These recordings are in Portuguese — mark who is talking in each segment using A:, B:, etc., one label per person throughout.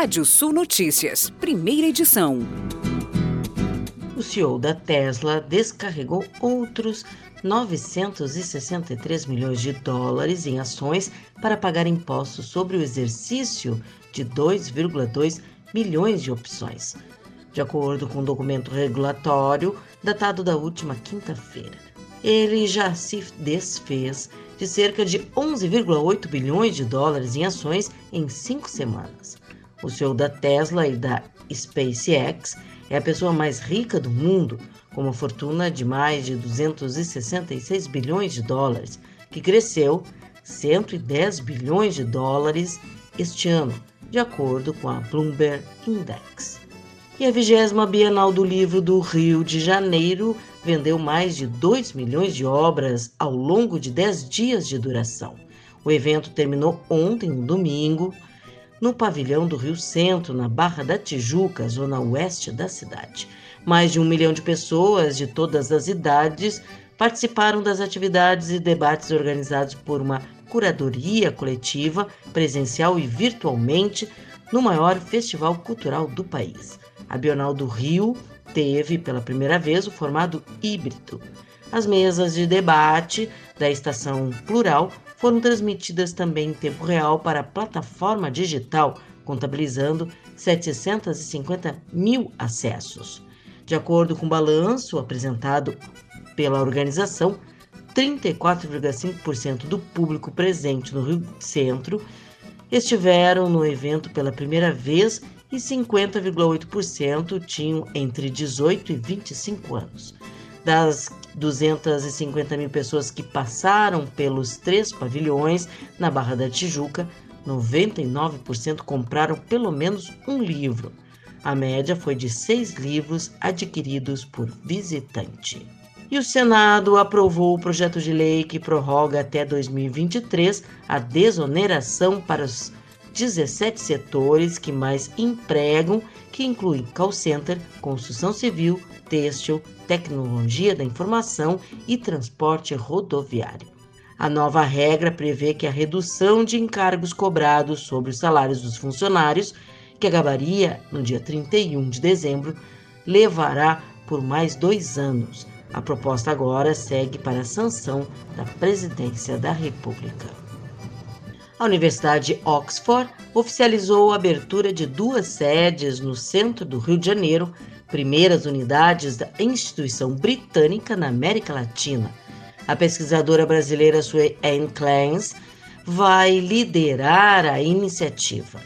A: Rádio Sul Notícias, primeira edição.
B: O CEO da Tesla descarregou outros 963 milhões de dólares em ações para pagar impostos sobre o exercício de 2,2 milhões de opções, de acordo com um documento regulatório datado da última quinta-feira. Ele já se desfez de cerca de 11,8 bilhões de dólares em ações em cinco semanas. O CEO da Tesla e da SpaceX é a pessoa mais rica do mundo, com uma fortuna de mais de 266 bilhões de dólares, que cresceu 110 bilhões de dólares este ano, de acordo com a Bloomberg Index. E a 20 Bienal do Livro do Rio de Janeiro vendeu mais de 2 milhões de obras ao longo de 10 dias de duração. O evento terminou ontem, no domingo, no pavilhão do Rio Centro, na Barra da Tijuca, zona oeste da cidade. Mais de um milhão de pessoas de todas as idades participaram das atividades e debates organizados por uma curadoria coletiva, presencial e virtualmente, no maior festival cultural do país. A Bienal do Rio teve, pela primeira vez, o formato híbrido. As mesas de debate da estação Plural foram transmitidas também em tempo real para a plataforma digital, contabilizando 750 mil acessos. De acordo com o balanço apresentado pela organização, 34,5% do público presente no Rio Centro estiveram no evento pela primeira vez e 50,8% tinham entre 18 e 25 anos. Das 250 mil pessoas que passaram pelos três pavilhões na Barra da Tijuca, 99% compraram pelo menos um livro. A média foi de seis livros adquiridos por visitante. E o Senado aprovou o projeto de lei que prorroga até 2023 a desoneração para os 17 setores que mais empregam, que incluem call center, construção civil, têxtil, tecnologia da informação e transporte rodoviário. A nova regra prevê que a redução de encargos cobrados sobre os salários dos funcionários, que acabaria no dia 31 de dezembro, levará por mais dois anos. A proposta agora segue para a sanção da Presidência da República. A Universidade Oxford oficializou a abertura de duas sedes no centro do Rio de Janeiro primeiras unidades da instituição britânica na América Latina. A pesquisadora brasileira Sue Anne Clance vai liderar a iniciativa.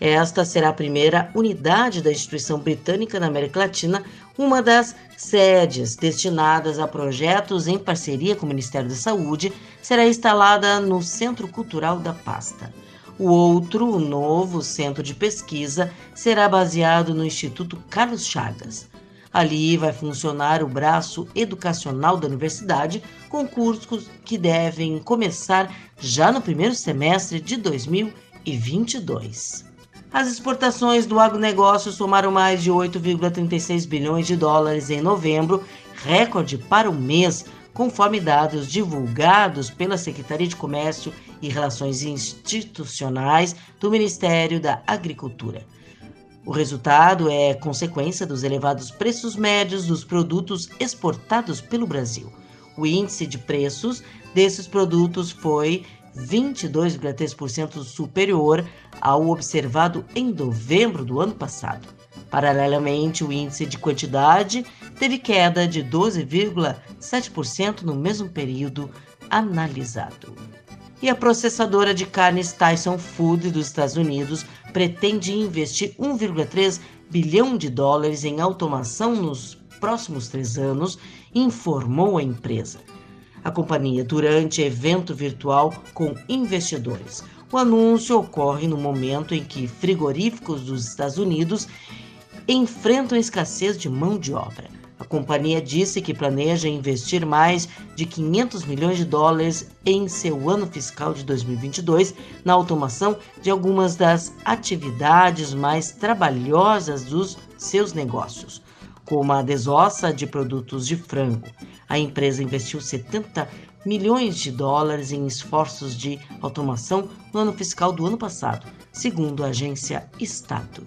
B: Esta será a primeira unidade da instituição britânica na América Latina, uma das sedes destinadas a projetos em parceria com o Ministério da Saúde, será instalada no Centro Cultural da Pasta. O outro, o novo centro de pesquisa, será baseado no Instituto Carlos Chagas. Ali vai funcionar o braço educacional da universidade, com cursos que devem começar já no primeiro semestre de 2022. As exportações do agronegócio somaram mais de 8,36 bilhões de dólares em novembro, recorde para o mês, conforme dados divulgados pela Secretaria de Comércio e Relações Institucionais do Ministério da Agricultura. O resultado é consequência dos elevados preços médios dos produtos exportados pelo Brasil. O índice de preços desses produtos foi 22,3% superior ao observado em novembro do ano passado. Paralelamente, o índice de quantidade teve queda de 12,7% no mesmo período analisado. E a processadora de carnes Tyson Food dos Estados Unidos pretende investir 1,3 bilhão de dólares em automação nos próximos três anos, informou a empresa. A companhia, durante evento virtual com investidores. O anúncio ocorre no momento em que frigoríficos dos Estados Unidos enfrentam escassez de mão de obra. A companhia disse que planeja investir mais de 500 milhões de dólares em seu ano fiscal de 2022 na automação de algumas das atividades mais trabalhosas dos seus negócios, como a desossa de produtos de frango. A empresa investiu 70 milhões de dólares em esforços de automação no ano fiscal do ano passado, segundo a agência Estado.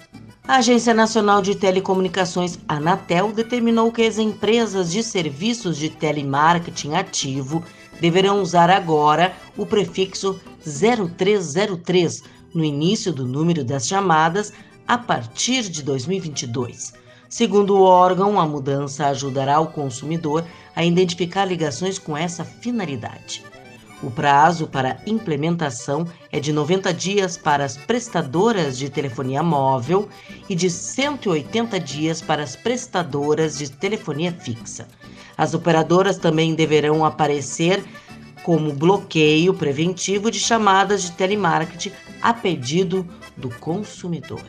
B: A Agência Nacional de Telecomunicações, Anatel, determinou que as empresas de serviços de telemarketing ativo deverão usar agora o prefixo 0303 no início do número das chamadas a partir de 2022. Segundo o órgão, a mudança ajudará o consumidor a identificar ligações com essa finalidade. O prazo para implementação é de 90 dias para as prestadoras de telefonia móvel e de 180 dias para as prestadoras de telefonia fixa. As operadoras também deverão aparecer como bloqueio preventivo de chamadas de telemarketing a pedido do consumidor.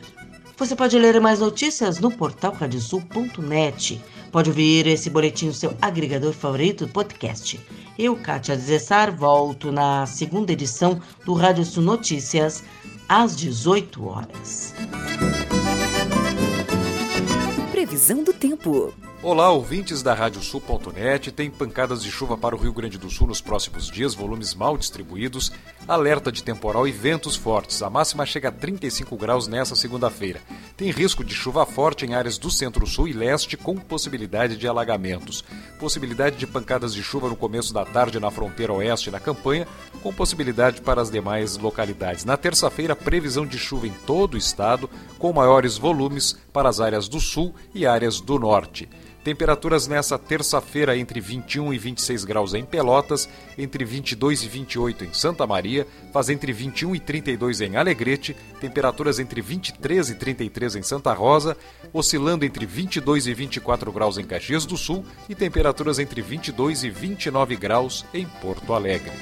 B: Você pode ler mais notícias no portal radiosul.net. Pode ouvir esse boletim no seu agregador favorito do podcast. Eu, Kátia Desessar, volto na segunda edição do Rádio Sul Notícias, às 18 horas.
A: Previsão do tempo.
C: Olá, ouvintes da Radiosul.net. Tem pancadas de chuva para o Rio Grande do Sul nos próximos dias, volumes mal distribuídos, alerta de temporal e ventos fortes. A máxima chega a 35 graus nessa segunda-feira. Tem risco de chuva forte em áreas do centro-sul e leste, com possibilidade de alagamentos. Possibilidade de pancadas de chuva no começo da tarde na fronteira oeste na campanha, com possibilidade para as demais localidades. Na terça-feira, previsão de chuva em todo o estado, com maiores volumes para as áreas do sul e áreas do norte. Temperaturas nessa terça-feira entre 21 e 26 graus em Pelotas, entre 22 e 28 em Santa Maria, faz entre 21 e 32 em Alegrete, temperaturas entre 23 e 33 em Santa Rosa, oscilando entre 22 e 24 graus em Caxias do Sul e temperaturas entre 22 e 29 graus em Porto Alegre.